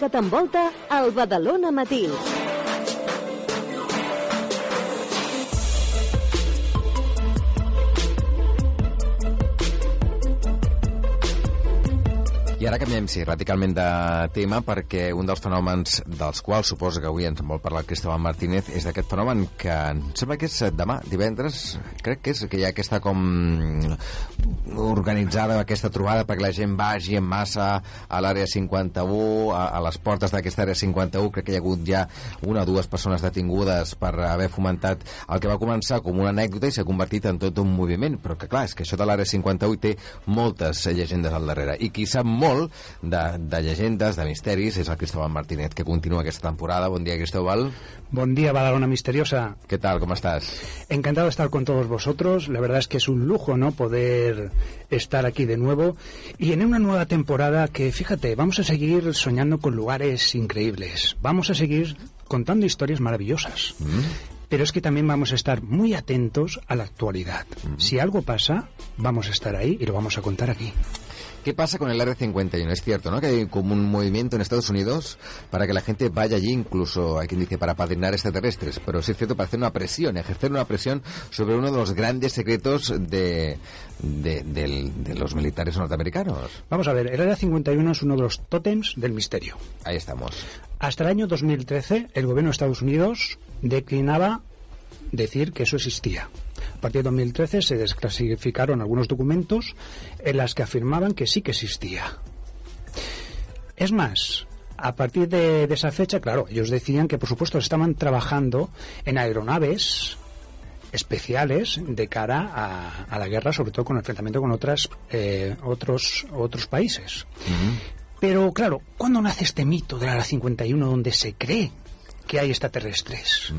que t'envolta al Badalona Matins. I ara canviem, sí, radicalment de tema perquè un dels fenòmens dels quals suposa que avui ens vol parlar el Cristóbal Martínez és d'aquest fenomen que em sembla que és demà, divendres, crec que és que hi ha aquesta com organitzada, aquesta trobada perquè la gent vagi en massa a l'àrea 51, a, a les portes d'aquesta àrea 51, crec que hi ha hagut ja una o dues persones detingudes per haver fomentat el que va començar com una anècdota i s'ha convertit en tot un moviment, però que clar, és que això de l'àrea 51 té moltes llegendes al darrere. I qui sap molt molt de, de llegendes, de misteris, és el Cristóbal Martínez, que continua aquesta temporada. Bon dia, Cristóbal. Buen día, Badalona Misteriosa. ¿Qué tal? ¿Cómo estás? Encantado de estar con todos vosotros. La verdad es que es un lujo, ¿no? Poder estar aquí de nuevo. Y en una nueva temporada que, fíjate, vamos a seguir soñando con lugares increíbles. Vamos a seguir contando historias maravillosas. Pero es que también vamos a estar muy atentos a la actualidad. Si algo pasa, vamos a estar ahí y lo vamos a contar aquí. ¿Qué pasa con el Área 51? Es cierto, ¿no? Que hay como un movimiento en Estados Unidos para que la gente vaya allí, incluso hay quien dice para padrinar extraterrestres, pero sí es cierto para hacer una presión, ejercer una presión sobre uno de los grandes secretos de, de, los militares norteamericanos. Vamos a ver, el Área 51 es uno de los tótems del misterio. Ahí estamos. Hasta el año 2013, el gobierno de Estados Unidos declinaba decir que eso existía. A partir de 2013 se desclasificaron algunos documentos en las que afirmaban que sí que existía. Es más, a partir de, de esa fecha, claro, ellos decían que por supuesto estaban trabajando en aeronaves especiales de cara a, a la guerra, sobre todo con el enfrentamiento con otras, eh, otros, otros países. Pero claro, ¿cuándo nace este mito de la Área 51 donde se cree que hay extraterrestres?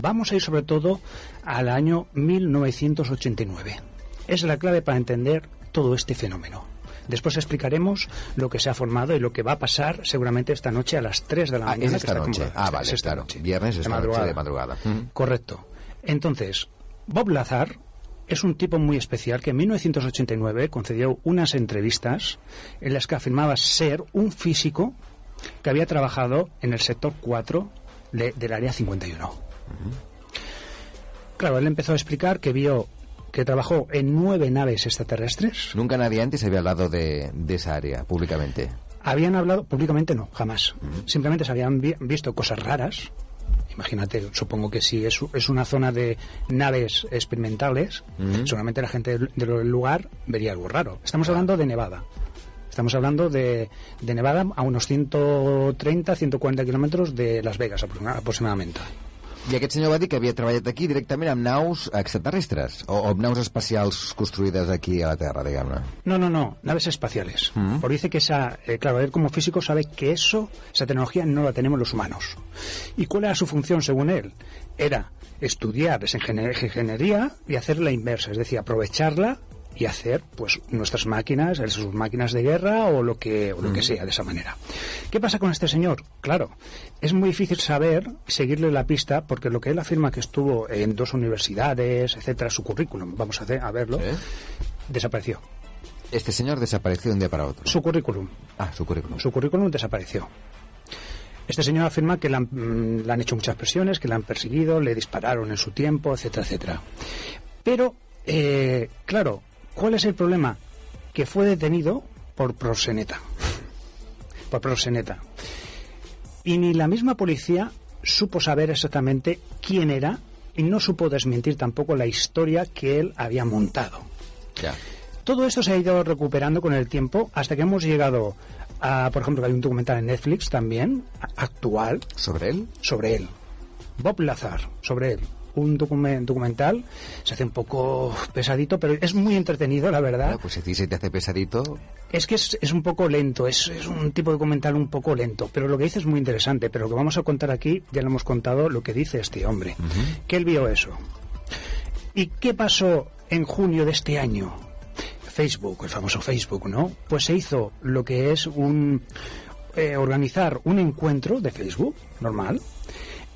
Vamos a ir sobre todo al año 1989. Es la clave para entender todo este fenómeno. Después explicaremos lo que se ha formado y lo que va a pasar seguramente esta noche a las 3 de la Ah, mañana. es esta noche. Ah, vale, Es esta claro. noche. Viernes De esta noche de madrugada. Correcto. Entonces, Bob Lazar es un tipo muy especial que en 1989 concedió unas entrevistas en las que afirmaba ser un físico que había trabajado en el sector 4 de- del área 51. Claro, él empezó a explicar que vio que trabajó en nueve naves extraterrestres. Nunca nadie antes había hablado de, de esa área públicamente. Habían hablado, públicamente no, jamás. Simplemente se habían vi- visto cosas raras. Imagínate, supongo que si es, es una zona de naves experimentales, seguramente la gente del, del lugar vería algo raro. Estamos hablando de Nevada. Estamos hablando de, de Nevada a unos 130, 140 kilómetros de Las Vegas aproxima- aproximadamente. I aquest senyor va dir que havia treballat aquí directament amb naus extraterrestres o, o amb naus espacials construïdes aquí a la Terra, diguem-ne. No, no, no, naves espaciales. Porque dice que esa, eh, claro, él como físico sabe que eso, esa tecnología no la tenemos los humanos. ¿Y cuál era su función según él? Era estudiar esa ingenier- ingeniería y hacer la inversa, es decir, aprovecharla y hacer pues nuestras máquinas, sus máquinas de guerra o lo que o lo que sea de esa manera. ¿Qué pasa con este señor? Claro, es muy difícil saber, seguirle la pista porque lo que él afirma que estuvo en dos universidades, etcétera, su currículum, vamos a, hacer- a verlo, desapareció. Este señor desapareció de un día para otro. Su currículum. Ah, su currículum. Su currículum desapareció. Este señor afirma que le han, mm, le han hecho muchas presiones, que le han perseguido, le dispararon en su tiempo, etcétera, etcétera. Pero, eh, claro, ¿cuál es el problema? Que fue detenido por proxeneta. Por proxeneta. Y ni la misma policía supo saber exactamente quién era y no supo desmentir tampoco la historia que él había montado. Ya. Todo esto se ha ido recuperando con el tiempo hasta que hemos llegado a, por ejemplo, que hay un documental en Netflix también, actual, ¿Sobre él? sobre él. Bob Lazar, sobre él. un documen- documental, se hace un poco pesadito, pero es muy entretenido, la verdad. Pues si se te hace pesadito, Es que es, es un poco lento, es, es un tipo de documental un poco lento, pero lo que dice es muy interesante. Pero lo que vamos a contar aquí, ya lo hemos contado, lo que dice este hombre, que él vio eso. ¿Y qué pasó en junio de este año? Facebook, el famoso Facebook, ¿no? Pues se hizo lo que es un eh, organizar un encuentro de Facebook normal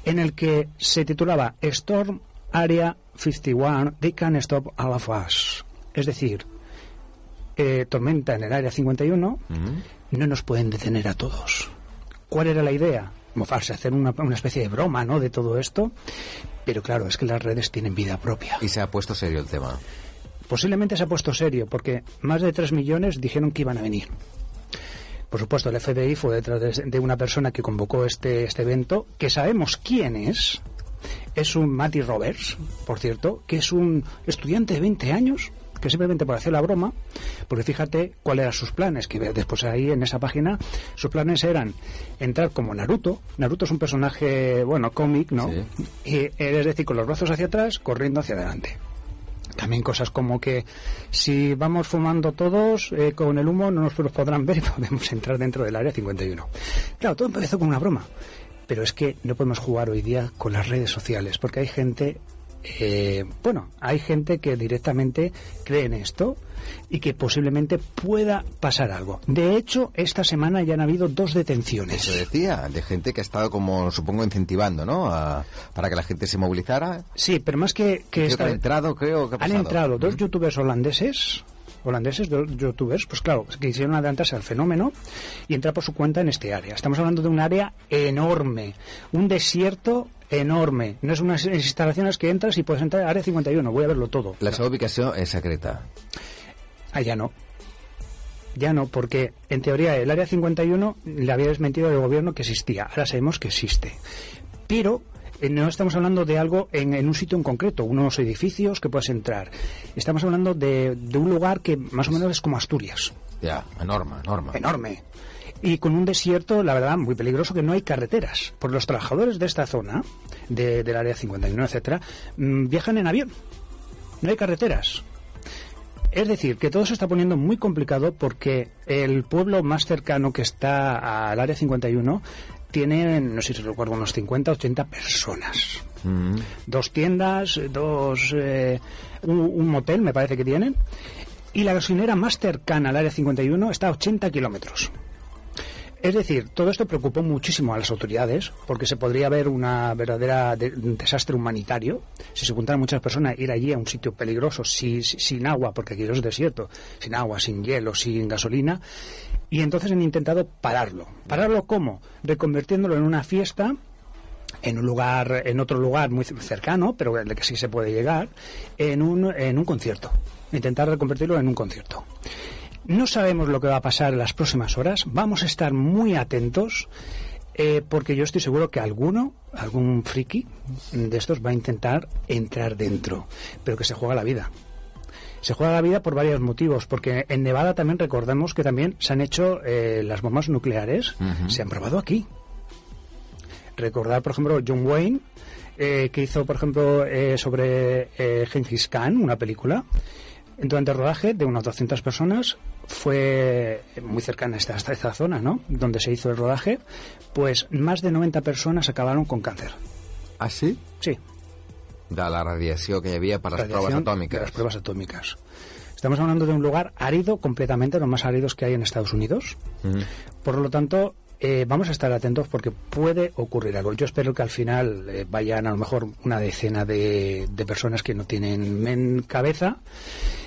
en el que se titulaba Storm Area 51 They Can Stop All of Us. Es decir, eh, tormenta en el área 51 no nos pueden detener a todos. ¿Cuál era la idea? Mofarse, hacer una, una especie de broma, ¿no? De todo esto. Pero claro, es que las redes tienen vida propia. y se ha puesto serio el tema. Posiblemente se ha puesto serio, porque más de 3 millones dijeron que iban a venir. Por supuesto, el FBI fue detrás de, una persona que convocó este, este evento, que sabemos quién es. Es un Matty Roberts, por cierto, que es un estudiante de 20 años, que simplemente por hacer la broma, porque fíjate cuáles eran sus planes, que después ahí en esa página, sus planes eran entrar como Naruto. Naruto es un personaje, bueno, cómic, ¿no? Sí. Y, eh, es decir, con los brazos hacia atrás, corriendo hacia adelante. También cosas como que si vamos fumando todos eh, con el humo no nos podrán ver y podemos entrar dentro del área 51. Claro, todo empezó con una broma. Pero es que no podemos jugar hoy día con las redes sociales porque hay gente, eh, bueno, hay gente que directamente cree en esto y que posiblemente pueda pasar algo. De hecho, esta semana ya han habido dos detenciones. Eso decía, de gente que ha estado como, supongo, incentivando, ¿no? A- para que la gente se movilizara. Sí, pero más que, que esta- que ha entrado, creo que ha han entrado dos youtubers holandeses holandeses, dos youtubers, pues claro, que quisieron adelantarse al fenómeno y entrar por su cuenta en este área. Estamos hablando de un área enorme, un desierto enorme. No es unas instalaciones que entras y puedes entrar al área 51, voy a verlo todo. La seva ubicació és secreta. Ah, ya no. Ya no, porque en teoría el área 51 le había desmentido el gobierno que existía. Ahora sabemos que existe. Pero eh, no estamos hablando de algo en, en un sitio en concreto, unos edificios que puedes entrar. Estamos hablando de, de un lugar que más o menos es como Asturias, Ja, enorme, enorme. enorme. Y con un desierto, la verdad, muy peligroso, que no hay carreteras. Porque los trabajadores de esta zona, de- del área 51, etcétera, mm, viajan en avión. No hay carreteras. Es decir, que todo se está poniendo muy complicado porque el pueblo más cercano que está al área 51 tiene, no sé si recuerdo, unos 50, 80 personas. Mm. Dos tiendas, dos, eh, un, un motel, me parece que tienen. Y la gasolinera más cercana al área 51 está a 80 kilómetros. Es decir, todo esto preocupó muchísimo a las autoridades porque se podría ver una verdadera de- desastre humanitario si se juntaran muchas personas ir allí a un sitio peligroso si- si- sin agua, porque aquí es desierto, sin agua, sin hielo, sin gasolina. Y entonces han intentado pararlo. ¿Pararlo cómo? Reconvirtiéndolo en una fiesta en un lugar, en otro lugar muy cercano, pero el que sí se puede llegar, en un, en un concierto. Intentar reconvertirlo en un concierto. No sabemos lo que va a pasar en las próximas horas. Vamos a estar muy atentos. eh, porque yo estoy seguro que alguno, algún friki de estos va a intentar entrar dentro, pero que se juega la vida. Se juega la vida por varios motivos, porque en Nevada también recordemos que también se han hecho eh, las bombas nucleares, se han probado aquí. Recordar, por ejemplo, John Wayne, eh, que hizo, por ejemplo, eh, sobre eh, Gengis Khan, una película. Durante el rodaje de unas 200 personas, fue muy cercana a esta, esta zona, ¿no? Donde se hizo el rodaje, pues más de 90 personas acabaron con cáncer. Ah, sí? Sí, De la radiació que les radiación proves de atòmiques. las pruebas atómicas. Estamos hablando de un lugar árido, completamente, los más áridos que hay en Estados Unidos. Por lo tanto, eh, vamos a estar atentos porque puede ocurrir algo. Yo espero que al final eh, vayan a lo mejor una decena de, de personas que no tienen men cabeza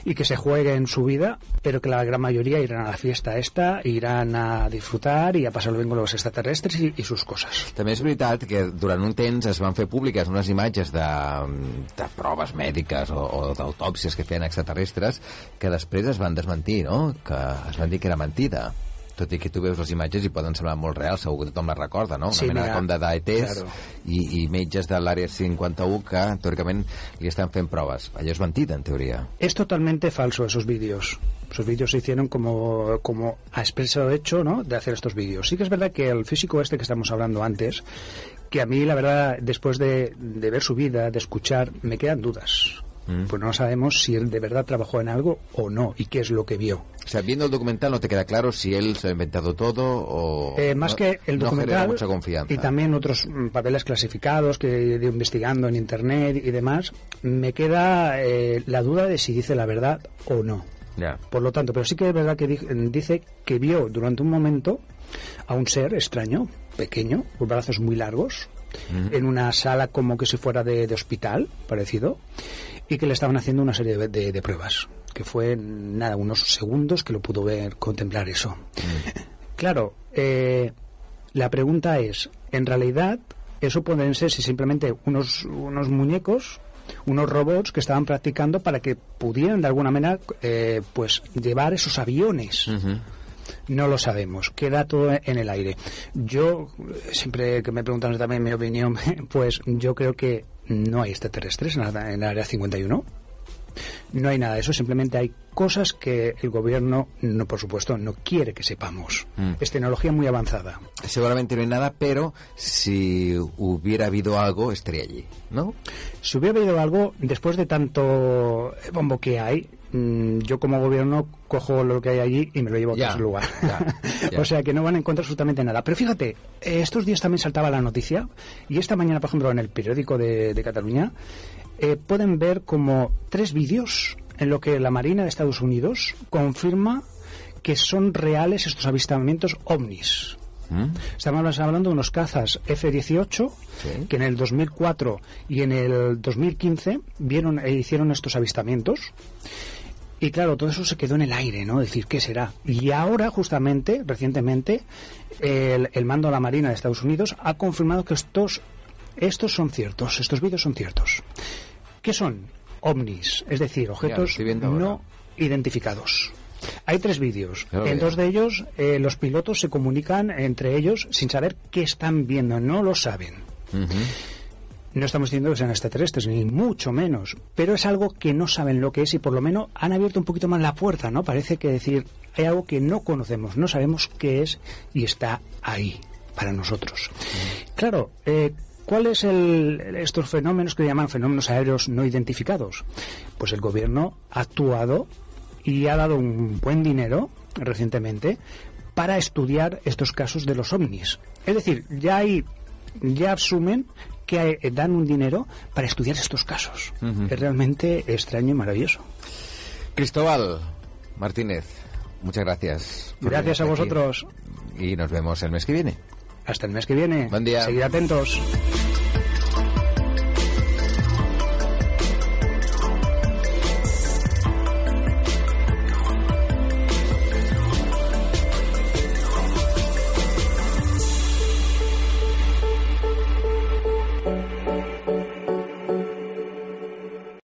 y que se jueguen su vida, pero que la gran mayoría irán a la fiesta esta, irán a disfrutar y a pasarlo bien con los extraterrestres y, y sus cosas. També és veritat que durant un temps es van fer públiques unes imatges de, de proves mèdiques o, o d'autòpsies que feien extraterrestres que després es van desmentir, no? Que es van dir que era mentida. Tot i que tu veus les imatges i poden semblar molt reals, segur que tothom les recorda, no? Una Sí, mena mira, com de d'ETs claro. i, i metges de l'àrea 51 que, teòricament, li estan fent proves. Allò és mentida, en teoria. Es totalmente falso esos vídeos. Esos vídeos se hicieron como, como a expreso hecho, ¿no? De hacer estos vídeos. Sí que es verdad que el físico este que estamos hablando antes, que a mí, la verdad, después de, de ver su vida, de escuchar, me quedan dudas. Mm. Pues no sabemos si él de verdad trabajó en algo o no y qué es lo que vio. O sea, viendo el documental no te queda claro si él se ha inventado todo o... Eh, más no- que el no documental mucha confianza. y también otros mm, papeles clasificados que he ido investigando en internet y demás, me queda eh, la duda de si dice la verdad o no. Por lo tanto, pero sí que es verdad que di- dice que vio durante un momento a un ser extraño, pequeño, con brazos muy largos, en una sala como que si fuera de, de hospital, parecido, y que le estaban haciendo una serie de, de- de pruebas, que fue nada, unos segundos que lo pudo ver, contemplar eso. Claro, eh, la pregunta es, en realidad, eso pueden ser si simplemente unos, unos muñecos, unos robots que estaban practicando para que pudieran de alguna manera, eh, pues, llevar esos aviones. No lo sabemos, queda todo en el aire. Yo, siempre que me preguntan también mi opinión, pues yo creo que no hay extraterrestres en la- en el área 51. No hay nada de eso, simplemente hay cosas que el gobierno, no por supuesto, no quiere que sepamos. Mm. Es tecnología muy avanzada. Seguramente no hay nada, pero si hubiera habido algo, estaría allí, ¿no? Si hubiera habido algo, después de tanto bombo que hay, mm, yo como gobierno cojo lo que hay allí y me lo llevo a otro lugar. ya, ya. o sea que no van a encontrar absolutamente nada. Pero fíjate, eh, estos días también saltaba la noticia y esta mañana, por ejemplo, en el periódico de, de Cataluña, eh, pueden ver como tres vídeos en lo que la Marina de Estados Unidos confirma que son reales estos avistamientos ovnis. ¿Mm? Estamos hablando de unos cazas F-18 Sí. que en el 2004 y en el 2015 vieron e hicieron estos avistamientos. Y claro, todo eso se quedó en el aire, ¿no? Decir, ¿qué será? Y ahora, justamente, recientemente, el, el mando de la Marina de Estados Unidos ha confirmado que estos, estos son ciertos, estos vídeos son ciertos. ¿Qué son? OVNIs, es decir, objetos no identificados. Hay tres vídeos. Lo En dos de ellos, eh, los pilotos se comunican entre ellos sin saber qué están viendo, no lo saben. No estamos diciendo que sean extraterrestres, ni mucho menos, pero es algo que no saben lo que es y por lo menos han abierto un poquito más la puerta, ¿no? Parece que decir, hay algo que no conocemos, no sabemos qué es y está ahí para nosotros. Claro, eh, ¿cuáles el, estos fenómenos que llaman fenómenos aéreos no identificados? Pues el gobierno ha actuado y ha dado un buen dinero recientemente para estudiar estos casos de los ovnis. Es decir, ya hay ya asumen que eh, dan un dinero para estudiar estos casos. Es realmente extraño y maravilloso. Cristóbal Martínez, muchas gracias. Gracias a aquí. vosotros. Y nos vemos el mes que viene. Hasta el mes que viene. Buen día. Seguid atentos.